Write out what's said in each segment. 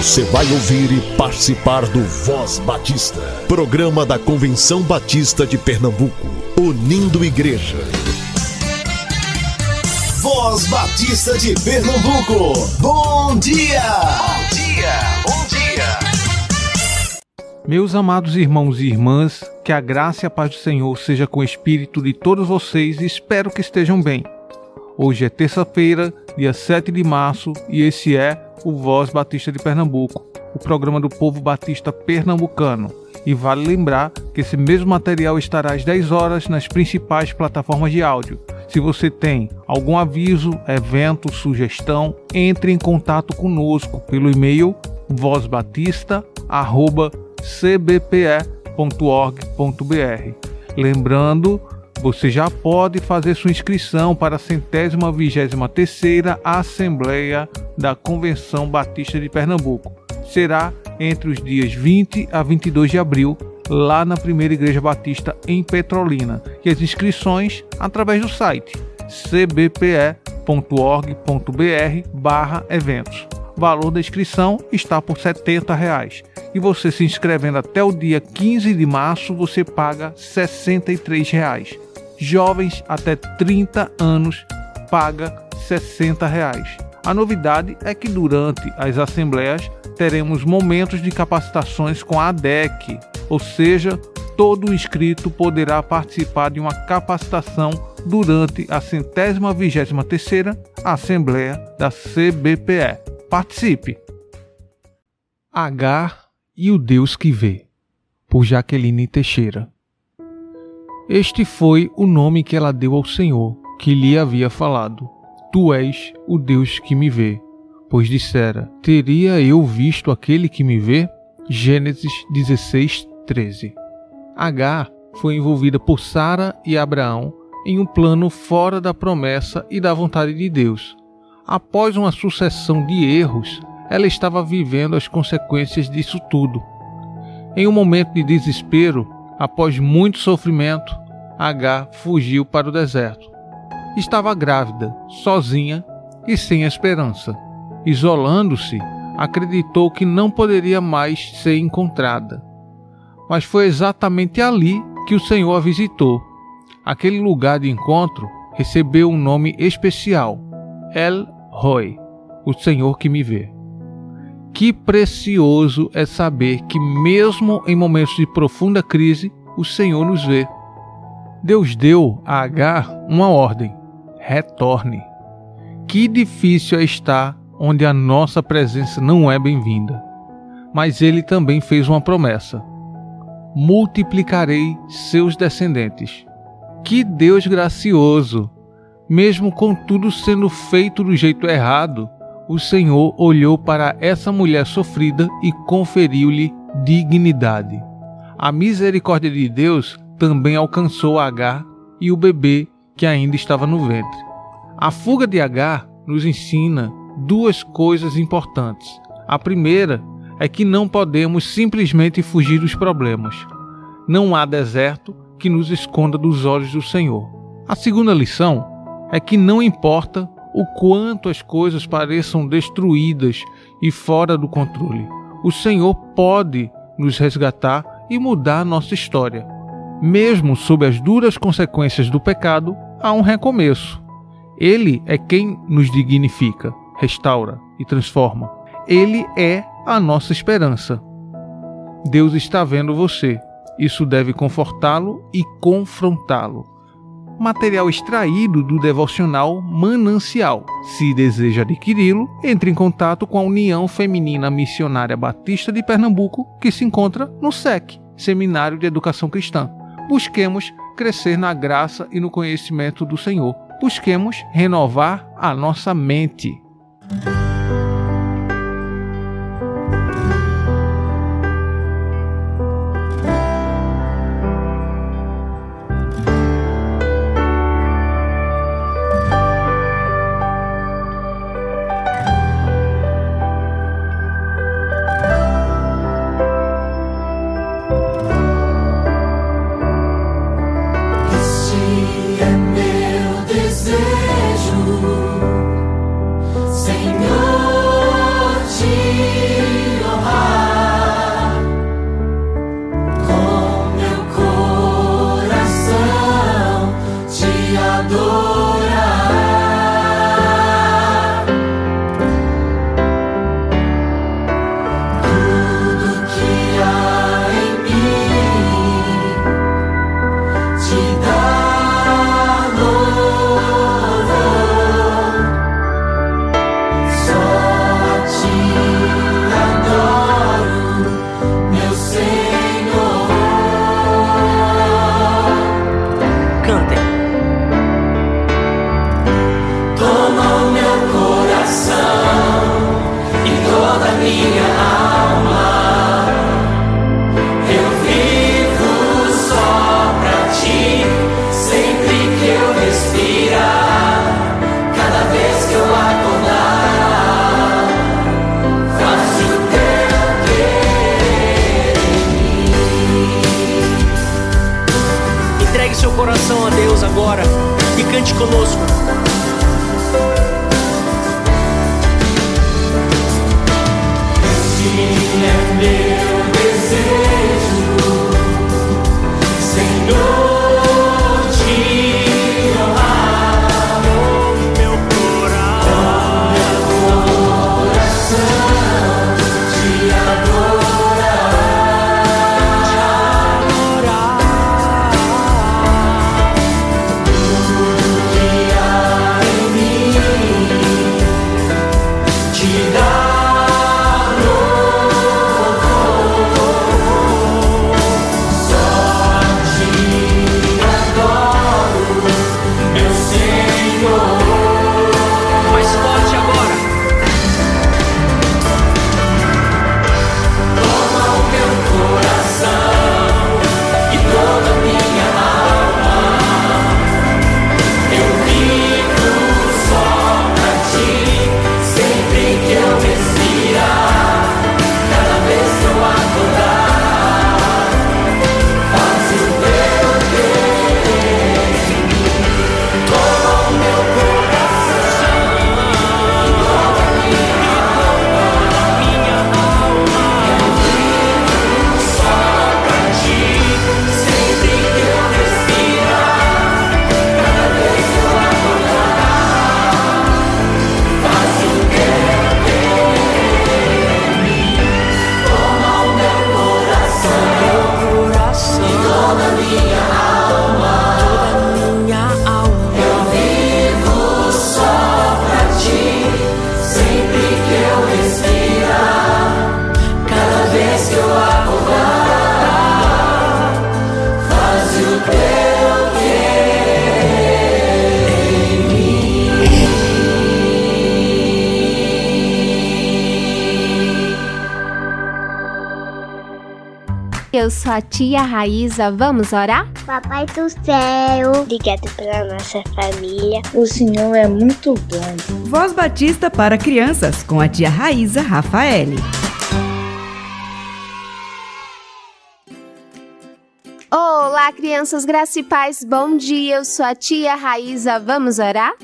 Você vai ouvir e participar do Voz Batista, programa da Convenção Batista de Pernambuco, unindo igreja. Voz Batista de Pernambuco, bom dia! Bom dia, bom dia! Meus amados irmãos e irmãs, que a graça e a paz do Senhor seja com o espírito de todos vocês e espero que estejam bem. Hoje é terça-feira, dia 7 de março, e esse é o Voz Batista de Pernambuco, o programa do povo batista pernambucano. E vale lembrar que esse mesmo material estará às 10 horas nas principais plataformas de áudio. Se você tem algum aviso, evento, sugestão, entre em contato conosco pelo e-mail vozbatista@cbpe.org.br. Lembrando você já pode fazer sua inscrição para a centésima vigésima terceira Assembleia da Convenção Batista de Pernambuco. Será entre os dias 20 a 22 de abril, lá na Primeira Igreja Batista em Petrolina. E as inscrições através do site cbpe.org.br/eventos. O valor da inscrição está por 70 reais. E você se inscrevendo até o dia 15 de março, você paga 63 reais jovens até 30 anos paga 60 reais. A novidade é que durante as assembleias teremos momentos de capacitações com a ADEC, ou seja, todo inscrito poderá participar de uma capacitação durante a centésima vigésima terceira Assembleia da CBPE. Participe! Agar e o Deus que vê, por Jaqueline Teixeira. Este foi o nome que ela deu ao Senhor, que lhe havia falado: Tu és o Deus que me vê. Pois dissera: Teria eu visto aquele que me vê? Gênesis 16, 13. Agar foi envolvida por Sara e Abraão em um plano fora da promessa e da vontade de Deus. Após uma sucessão de erros, ela estava vivendo as consequências disso tudo. Em um momento de desespero, após muito sofrimento, Agar fugiu para o deserto. Estava grávida, sozinha e sem esperança. Isolando-se, acreditou que não poderia mais ser encontrada. Mas foi exatamente ali que o Senhor a visitou. Aquele lugar de encontro recebeu um nome especial: El Roy, o Senhor que me vê. Que precioso é saber que, mesmo em momentos de profunda crise, o Senhor nos vê. Deus deu a Agar uma ordem: retorne. Que difícil é estar onde a nossa presença não é bem-vinda. Mas ele também fez uma promessa: multiplicarei seus descendentes. Que Deus gracioso! Mesmo com tudo sendo feito do jeito errado, o Senhor olhou para essa mulher sofrida e conferiu-lhe dignidade. A misericórdia de Deus também alcançou Agar e o bebê que ainda estava no ventre. A fuga de Agar nos ensina duas coisas importantes. A primeira é que não podemos simplesmente fugir dos problemas. Não há deserto que nos esconda dos olhos do Senhor. A segunda lição é que não importa o quanto as coisas pareçam destruídas e fora do controle, o Senhor pode nos resgatar e mudar nossa história. Mesmo sob as duras consequências do pecado, há um recomeço. Ele é quem nos dignifica, restaura e transforma. Ele é a nossa esperança. Deus está vendo você. Isso deve confortá-lo e confrontá-lo. Material extraído do devocional Manancial. Se deseja adquiri-lo, entre em contato com a União Feminina Missionária Batista de Pernambuco, que se encontra no SEC, Seminário de Educação Cristã busquemos crescer na graça e no conhecimento do Senhor. Busquemos renovar a nossa mente. Eu sou a tia Raíza. Vamos orar? Papai do céu, obrigado pela nossa família. O Senhor é muito bom. Voz Batista para crianças com a tia Raíza Rafaele. Olá, crianças graça e paz. Bom dia. Eu sou a tia Raíza. Vamos orar?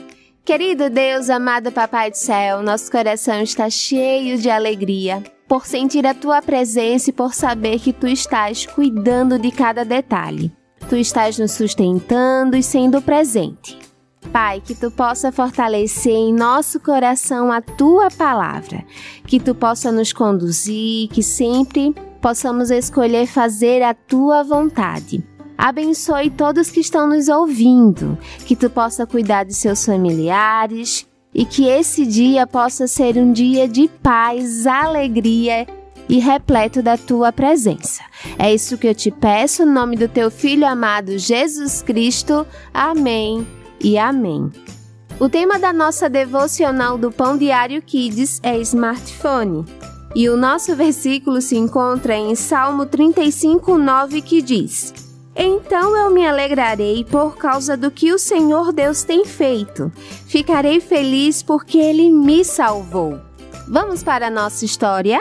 Querido Deus, amado Papai do céu, nosso coração está cheio de alegria por sentir a tua presença e por saber que tu estás cuidando de cada detalhe. Tu estás nos sustentando e sendo presente. Pai, que tu possa fortalecer em nosso coração a tua palavra, que tu possa nos conduzir, que sempre possamos escolher fazer a tua vontade. Abençoe todos que estão nos ouvindo, que tu possa cuidar de seus familiares e que esse dia possa ser um dia de paz, alegria e repleto da tua presença. É isso que eu te peço, em nome do teu filho amado Jesus Cristo. Amém e amém. O tema da nossa devocional do Pão Diário Kids é smartphone. E o nosso versículo se encontra em Salmo 35, 9, que diz: então eu me alegrarei por causa do que o Senhor Deus tem feito. Ficarei feliz porque ele me salvou. Vamos para a nossa história?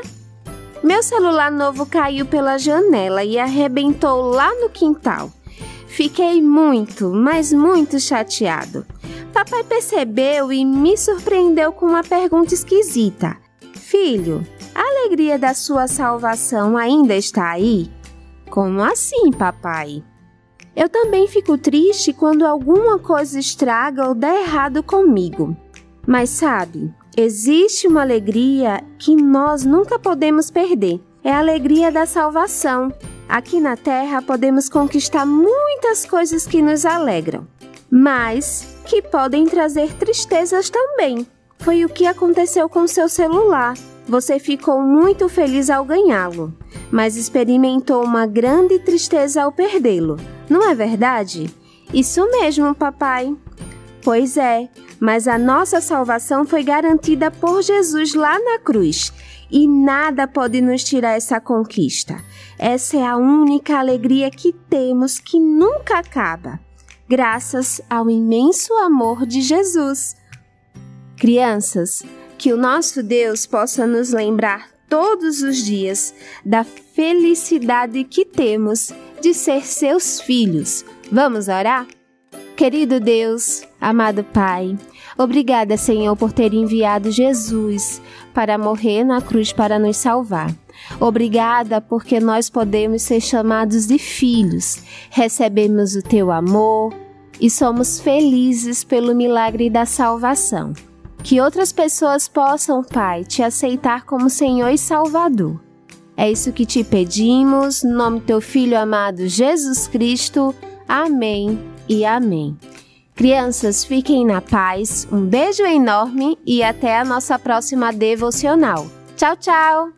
Meu celular novo caiu pela janela e arrebentou lá no quintal. Fiquei muito, mas muito chateado. Papai percebeu e me surpreendeu com uma pergunta esquisita: Filho, a alegria da sua salvação ainda está aí? Como assim, papai? Eu também fico triste quando alguma coisa estraga ou dá errado comigo. Mas sabe, existe uma alegria que nós nunca podemos perder. É a alegria da salvação. Aqui na Terra podemos conquistar muitas coisas que nos alegram, mas que podem trazer tristezas também. Foi o que aconteceu com seu celular. Você ficou muito feliz ao ganhá-lo, mas experimentou uma grande tristeza ao perdê-lo. Não é verdade? Isso mesmo, papai. Pois é, mas a nossa salvação foi garantida por Jesus lá na cruz e nada pode nos tirar essa conquista. Essa é a única alegria que temos que nunca acaba, graças ao imenso amor de Jesus. Crianças, que o nosso Deus possa nos lembrar todos os dias da felicidade que temos de ser seus filhos. Vamos orar? Querido Deus, amado Pai, obrigada, Senhor, por ter enviado Jesus para morrer na cruz para nos salvar. Obrigada porque nós podemos ser chamados de filhos, recebemos o teu amor e somos felizes pelo milagre da salvação. Que outras pessoas possam, Pai, te aceitar como Senhor e Salvador. É isso que te pedimos, no nome do teu Filho amado Jesus Cristo. Amém e amém. Crianças, fiquem na paz, um beijo enorme e até a nossa próxima devocional. Tchau, tchau!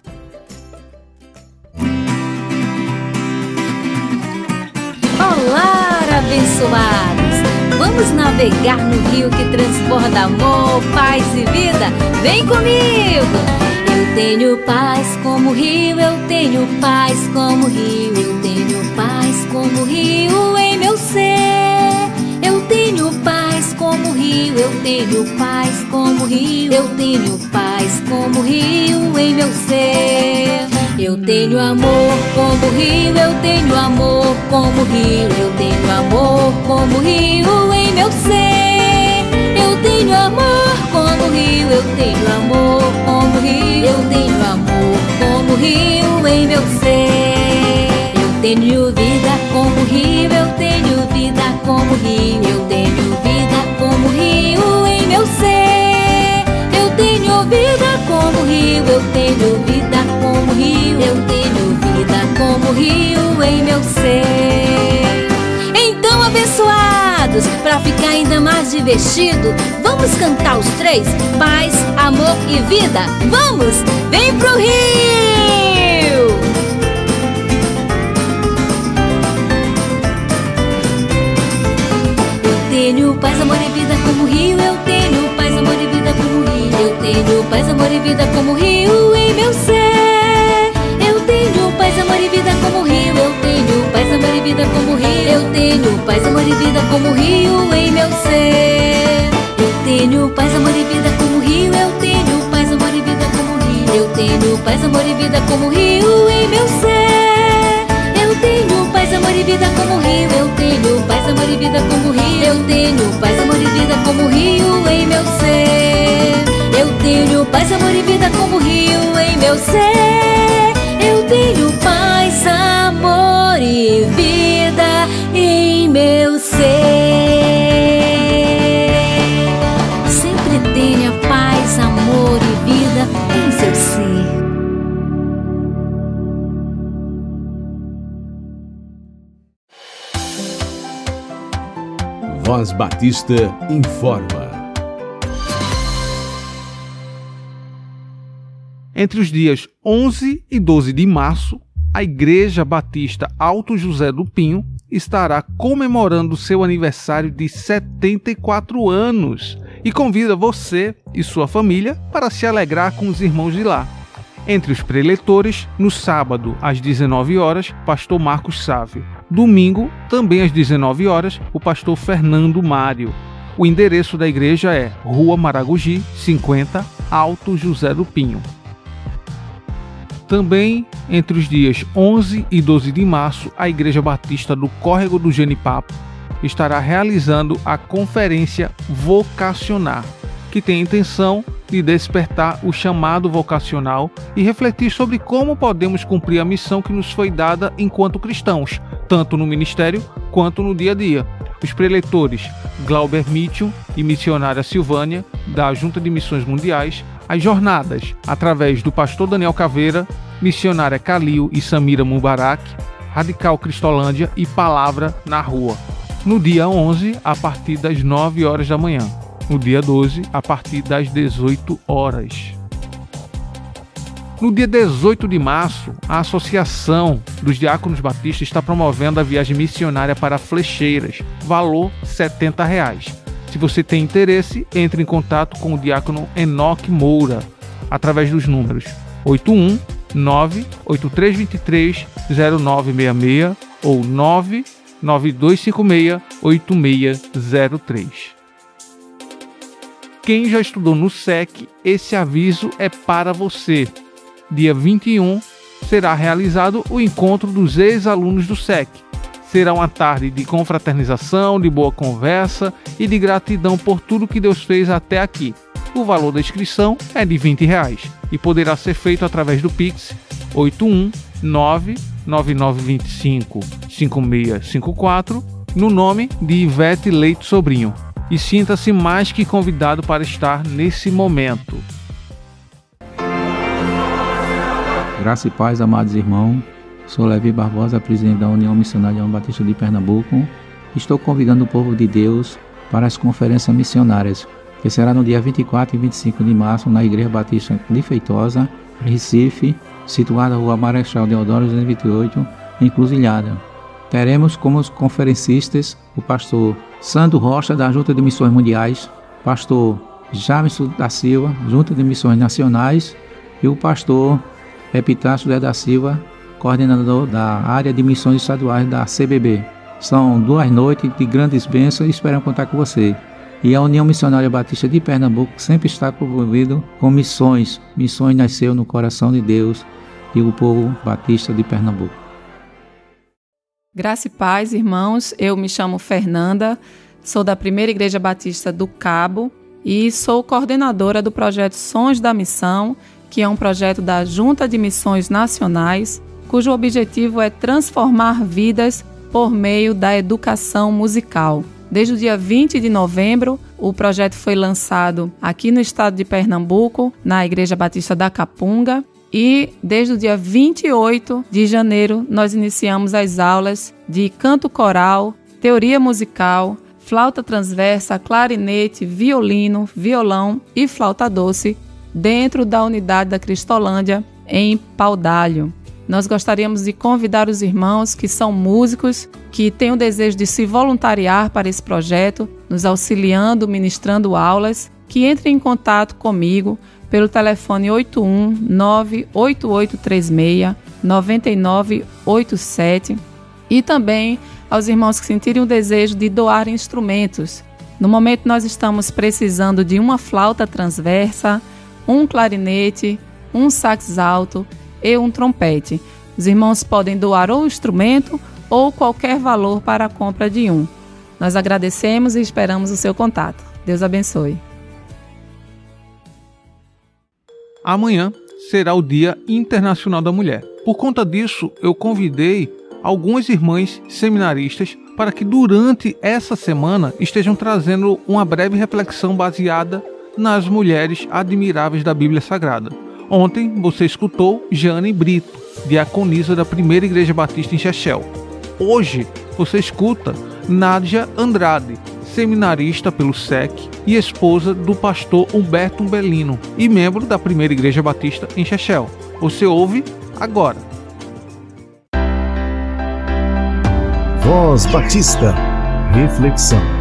Olá, abençoados! Vamos navegar no rio que transborda amor, paz e vida? Vem comigo! Eu tenho paz como rio, eu tenho paz como rio, eu tenho paz como rio em meu ser. Eu tenho paz como rio, eu tenho paz como rio em meu ser. Eu tenho amor como rio, eu tenho amor como rio, eu tenho amor como rio em meu ser. Eu tenho amor como rio, eu tenho amor como rio, eu tenho amor como rio em meu ser. Eu tenho vida como rio, eu tenho vida como rio, eu tenho rio, eu tenho vida como rio, eu tenho vida como rio em meu ser. Então, abençoados, para ficar ainda mais divertido, vamos cantar os três: paz, amor e vida. Vamos, vem pro rio! Tenho paz, amor e vida como rio, tenho paz, amor e vida como rio em meu ser. Eu tenho paz, amor e vida como rio, eu tenho paz, amor e vida como rio, eu tenho paz, amor e vida como rio em meu ser. Eu tenho paz, amor e vida como rio, eu tenho paz, amor e vida como rio, eu tenho paz, amor e vida como rio em meu ser. Eu tenho paz, amor e vida como rio, eu tenho paz, amor e vida como rio, eu tenho paz, amor e vida como rio em meu ser. Tenho paz, amor e vida como rio em meu ser. Eu tenho paz, amor e vida em meu ser. Sempre tenha paz, amor e vida em seu ser. Voz Batista informa. Entre os dias 11 e 12 de março, a Igreja Batista Alto José do Pinho estará comemorando seu aniversário de 74 anos e convida você e sua família para se alegrar com os irmãos de lá. Entre os preletores, no sábado, às 19 horas, pastor Marcos Sávio. Domingo, também às 19 horas, o pastor Fernando Mário. O endereço da igreja é Rua Maragogi, 50, Alto José do Pinho. Também entre os dias 11 e 12 de março, a Igreja Batista do Córrego do Genipapo estará realizando a conferência Vocacionar, que tem a intenção de despertar o chamado vocacional e refletir sobre como podemos cumprir a missão que nos foi dada enquanto cristãos, tanto no ministério quanto no dia a dia. Os preletores Glauber Mitchell e missionária Silvânia, da Junta de Missões Mundiais, as jornadas através do pastor Daniel Caveira, missionária Calil e Samira Mubarak, Radical Cristolândia e Palavra na Rua. No dia 11, a partir das 9 horas da manhã. No dia 12, a partir das 18 horas. No dia 18 de março, a Associação dos Diáconos Batistas está promovendo a viagem missionária para Flecheiras, valor 70 reais. Se você tem interesse, entre em contato com o diácono Enoque Moura através dos números 81 98323 0966 ou 99256 8603. Quem já estudou no SEC, esse aviso é para você. Dia 21 será realizado o encontro dos ex-alunos do SEC. Será uma tarde de confraternização, de boa conversa e de gratidão por tudo que Deus fez até aqui. O valor da inscrição é de 20 reais e poderá ser feito através do Pix 819 9925 5654 no nome de Ivete Leite Sobrinho. E sinta-se mais que convidado para estar nesse momento. Graça e paz, amados irmãos. Sou Levi Barbosa, presidente da União Missionária João Batista de Pernambuco. Estou convidando o povo de Deus para as conferências missionárias, que será no dia 24 e 25 de março na Igreja Batista de Feitosa, Recife, situada na Rua Marechal Deodoro 228, em Cruzilhada. Teremos como conferencistas o pastor Sandro Rocha, da Junta de Missões Mundiais, pastor Jamison da Silva, Junta de Missões Nacionais, e o pastor Epitácio da Silva, coordenador da área de missões estaduais da CBB. São duas noites de grandes bênçãos e esperamos contar com você. E a União Missionária Batista de Pernambuco sempre está envolvido com missões. Missões nasceu no coração de Deus e o povo batista de Pernambuco. Graça e paz, irmãos. Eu me chamo Fernanda, sou da Primeira Igreja Batista do Cabo e sou coordenadora do projeto Sons da Missão, que é um projeto da Junta de Missões Nacionais cujo objetivo é transformar vidas por meio da educação musical. Desde o dia 20 de novembro, o projeto foi lançado aqui no estado de Pernambuco, na Igreja Batista da Capunga, e desde o dia 28 de janeiro nós iniciamos as aulas de canto coral, teoria musical, flauta transversa, clarinete, violino, violão e flauta doce dentro da unidade da Cristolândia em Paudalho. Nós gostaríamos de convidar os irmãos que são músicos, que têm o desejo de se voluntariar para esse projeto, nos auxiliando, ministrando aulas, que entrem em contato comigo pelo telefone 81 98836 9987 e também aos irmãos que sentirem o desejo de doar instrumentos. No momento nós estamos precisando de uma flauta transversa, um clarinete, um sax alto e um trompete. Os irmãos podem doar ou instrumento ou qualquer valor para a compra de um. Nós agradecemos e esperamos o seu contato. Deus abençoe. Amanhã será o Dia Internacional da Mulher. Por conta disso, eu convidei algumas irmãs seminaristas para que durante essa semana estejam trazendo uma breve reflexão baseada nas mulheres admiráveis da Bíblia Sagrada. Ontem você escutou Jane Brito, diaconisa da Primeira Igreja Batista em Chechel. Hoje você escuta Nádia Andrade, seminarista pelo SEC e esposa do pastor Humberto Umbelino e membro da Primeira Igreja Batista em Chechel. Você ouve agora. Voz Batista. Reflexão.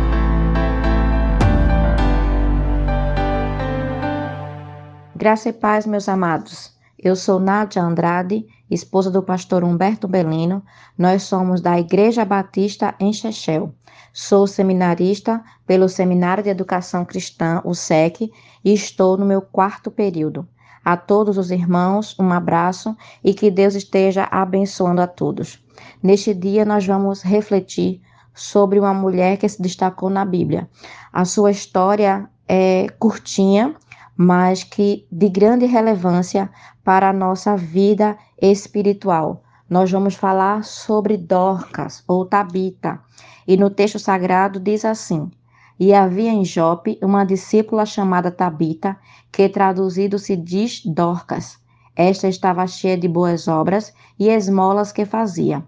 Graça e paz, meus amados. Eu sou Nádia Andrade, esposa do pastor Humberto Belino. Nós somos da Igreja Batista em Chechel. Sou seminarista pelo Seminário de Educação Cristã, o SEC, e estou no meu quarto período. A todos os irmãos, um abraço e que Deus esteja abençoando a todos. Neste dia, nós vamos refletir sobre uma mulher que se destacou na Bíblia. A sua história é curtinha, mas que de grande relevância para a nossa vida espiritual. Nós vamos falar sobre Dorcas ou Tabita. E no texto sagrado diz assim: E havia em Jope uma discípula chamada Tabita, que traduzido se diz Dorcas. Esta estava cheia de boas obras e esmolas que fazia.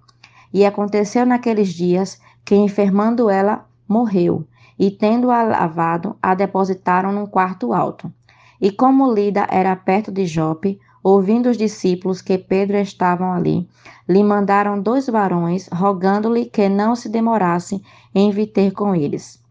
E aconteceu naqueles dias que, enfermando ela, morreu, e tendo-a lavado, a depositaram num quarto alto. E como Lida era perto de Jope, ouvindo os discípulos que Pedro estavam ali, lhe mandaram dois varões, rogando-lhe que não se demorasse em vir ter com eles.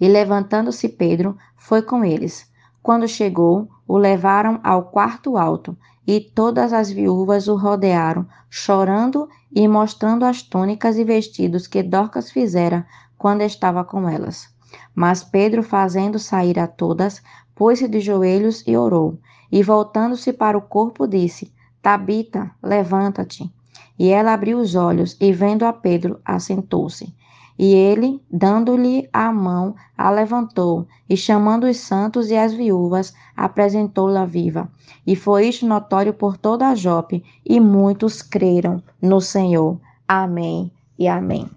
E levantando-se Pedro, foi com eles. Quando chegou, o levaram ao quarto alto, e todas as viúvas o rodearam, chorando e mostrando as túnicas e vestidos que Dorcas fizera quando estava com elas. Mas Pedro, fazendo sair a todas, pôs-se de joelhos e orou. E voltando-se para o corpo, disse: Tabita, levanta-te. E ela abriu os olhos e, vendo a Pedro, assentou-se. E ele, dando-lhe a mão, a levantou e, chamando os santos e as viúvas, apresentou-la viva. E foi isto notório por toda a Jope, e muitos creram no Senhor. Amém e amém.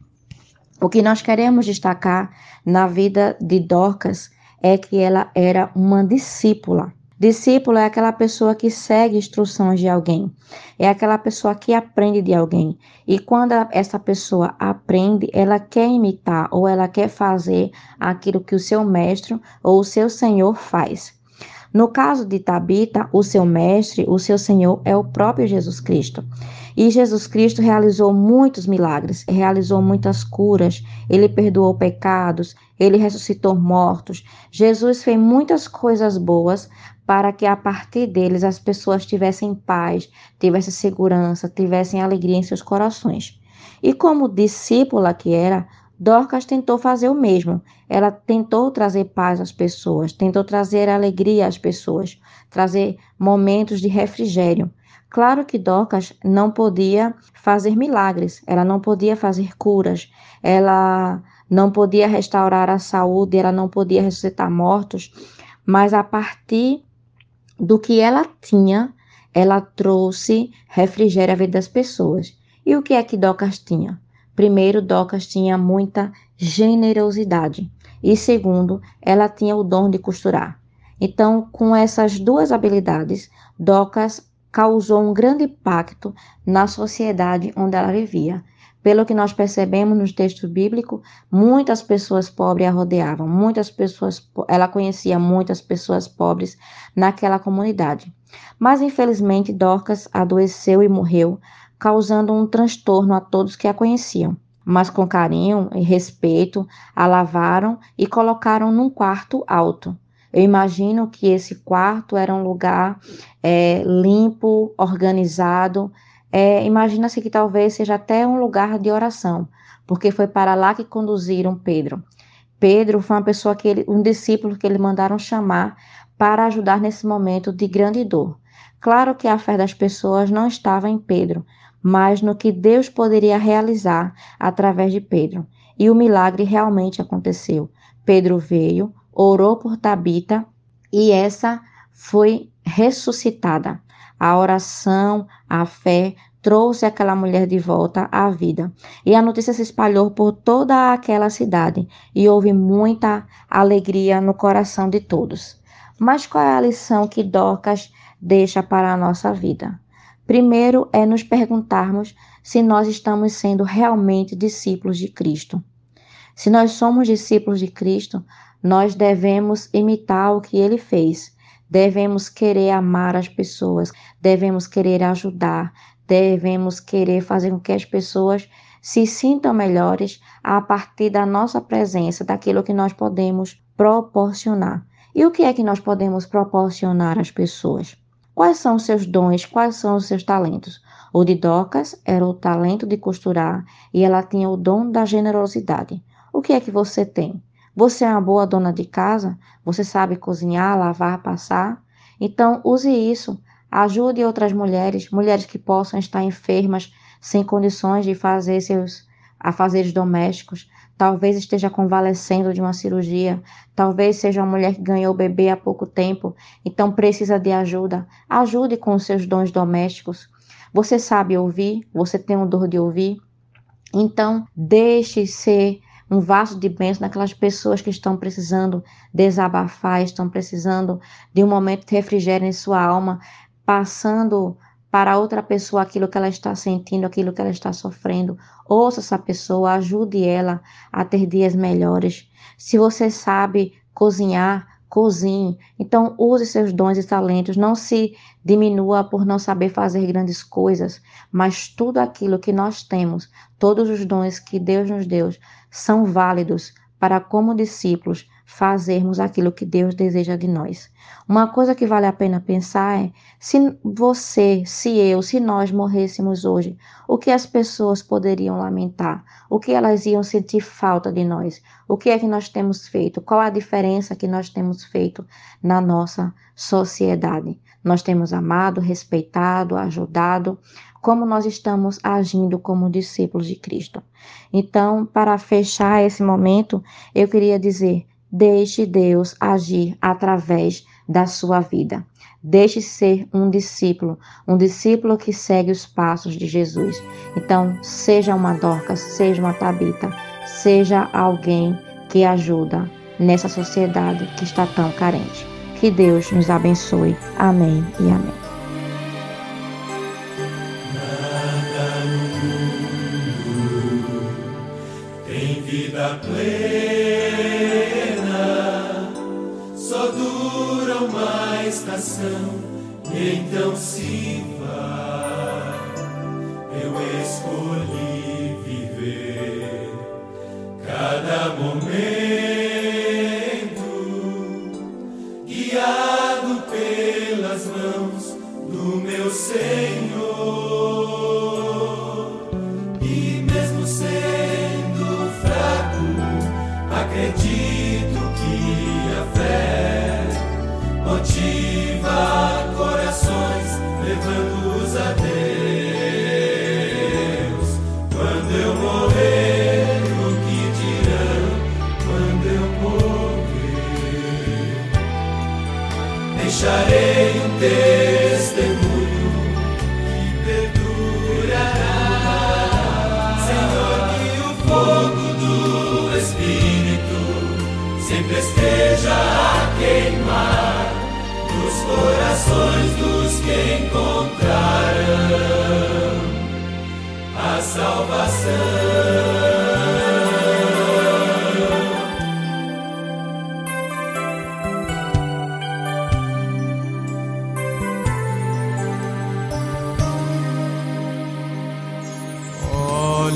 O que nós queremos destacar na vida de Dorcas é que ela era uma discípula. Discípulo é aquela pessoa que segue instruções de alguém, é aquela pessoa que aprende de alguém. E quando essa pessoa aprende, ela quer imitar ou ela quer fazer aquilo que o seu mestre ou o seu senhor faz. No caso de Tabita, o seu mestre, o seu senhor é o próprio Jesus Cristo. E Jesus Cristo realizou muitos milagres, realizou muitas curas, ele perdoou pecados, ele ressuscitou mortos. Jesus fez muitas coisas boas para que a partir deles as pessoas tivessem paz, tivessem segurança, tivessem alegria em seus corações. E como discípula que era, Dorcas tentou fazer o mesmo. Ela tentou trazer paz às pessoas, tentou trazer alegria às pessoas, trazer momentos de refrigério. Claro que Docas não podia fazer milagres, ela não podia fazer curas, ela não podia restaurar a saúde, ela não podia ressuscitar mortos, mas a partir do que ela tinha, ela trouxe refrigério à vida das pessoas. E o que é que Docas tinha? Primeiro, Docas tinha muita generosidade. E segundo, ela tinha o dom de costurar. Então, com essas duas habilidades, Docas causou um grande impacto na sociedade onde ela vivia. Pelo que nós percebemos no texto bíblico, muitas pessoas pobres a rodeavam, muitas pessoas, ela conhecia muitas pessoas pobres naquela comunidade. Mas infelizmente Dorcas adoeceu e morreu, causando um transtorno a todos que a conheciam. Mas com carinho e respeito, a lavaram e colocaram num quarto alto. Eu imagino que esse quarto era um lugar é, limpo, organizado. É, Imagina-se que talvez seja até um lugar de oração, porque foi para lá que conduziram Pedro. Pedro foi uma pessoa que ele, um discípulo que eles mandaram chamar para ajudar nesse momento de grande dor. Claro que a fé das pessoas não estava em Pedro, mas no que Deus poderia realizar através de Pedro. E o milagre realmente aconteceu. Pedro veio, orou por Tabita e essa foi ressuscitada. A oração, a fé trouxe aquela mulher de volta à vida. E a notícia se espalhou por toda aquela cidade e houve muita alegria no coração de todos. Mas qual é a lição que Dorcas deixa para a nossa vida? Primeiro é nos perguntarmos se nós estamos sendo realmente discípulos de Cristo. Se nós somos discípulos de Cristo, nós devemos imitar o que ele fez. Devemos querer amar as pessoas, devemos querer ajudar, devemos querer fazer com que as pessoas se sintam melhores a partir da nossa presença, daquilo que nós podemos proporcionar. E o que é que nós podemos proporcionar às pessoas? Quais são os seus dons? Quais são os seus talentos? O de Docas era o talento de costurar e ela tinha o dom da generosidade. O que é que você tem? Você é uma boa dona de casa? Você sabe cozinhar, lavar, passar? Então, use isso. Ajude outras mulheres, mulheres que possam estar enfermas, sem condições de fazer seus afazeres domésticos. Talvez esteja convalescendo de uma cirurgia. Talvez seja uma mulher que ganhou o bebê há pouco tempo, então precisa de ajuda. Ajude com os seus dons domésticos. Você sabe ouvir? Você tem um dor de ouvir? Então, deixe ser um vaso de bênção naquelas pessoas que estão precisando desabafar, estão precisando de um momento de refrigério em sua alma, passando para outra pessoa aquilo que ela está sentindo, aquilo que ela está sofrendo. Ouça essa pessoa, ajude ela a ter dias melhores. Se você sabe cozinhar, cozinhe. Então, use seus dons e talentos. Não se diminua por não saber fazer grandes coisas, mas tudo aquilo que nós temos, todos os dons que Deus nos deu, são válidos para, como discípulos, fazermos aquilo que Deus deseja de nós. Uma coisa que vale a pena pensar é: se você, se eu, se nós morrêssemos hoje, o que as pessoas poderiam lamentar? O que elas iam sentir falta de nós? O que é que nós temos feito? Qual a diferença que nós temos feito na nossa sociedade? Nós temos amado, respeitado, ajudado, como nós estamos agindo como discípulos de Cristo. Então, para fechar esse momento, eu queria dizer: deixe Deus agir através da sua vida. Deixe ser um discípulo, um discípulo que segue os passos de Jesus. Então, seja uma Dorcas, seja uma Tabita, seja alguém que ajuda nessa sociedade que está tão carente. Que Deus nos abençoe. Amém e amém. Então se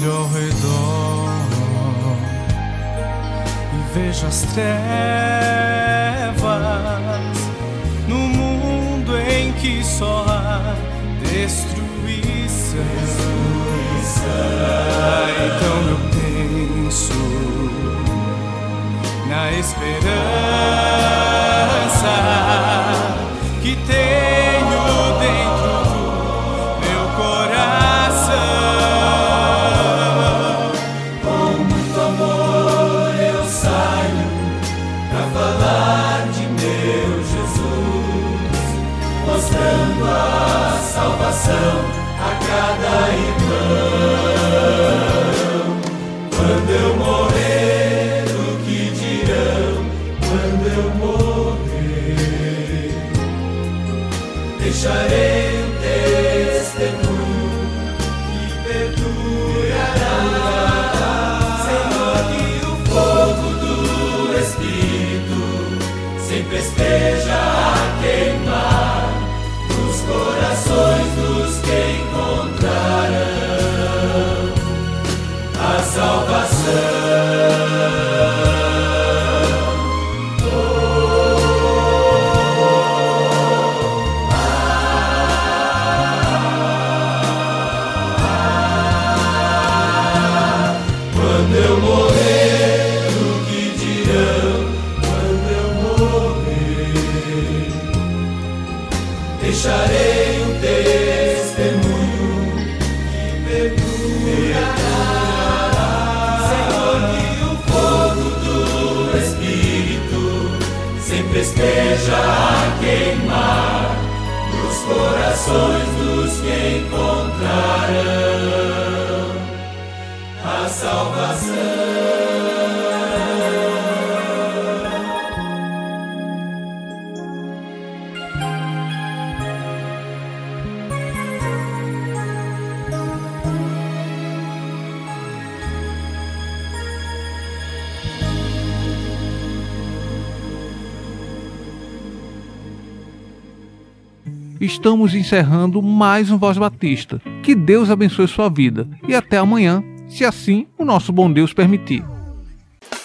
Olho ao redor e vejo as trevas no mundo em que só há destruição. Então eu penso na esperança deixarei sempre esteja a queimar nos corações dos que encontraram a salvação. Estamos encerrando mais um Voz Batista. Que Deus abençoe sua vida e até amanhã, se assim o nosso bom Deus permitir.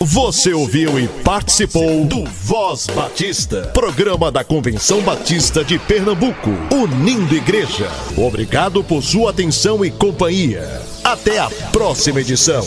Você ouviu e participou do Voz Batista, programa da Convenção Batista de Pernambuco, unindo igreja. Obrigado por sua atenção e companhia. Até a próxima edição.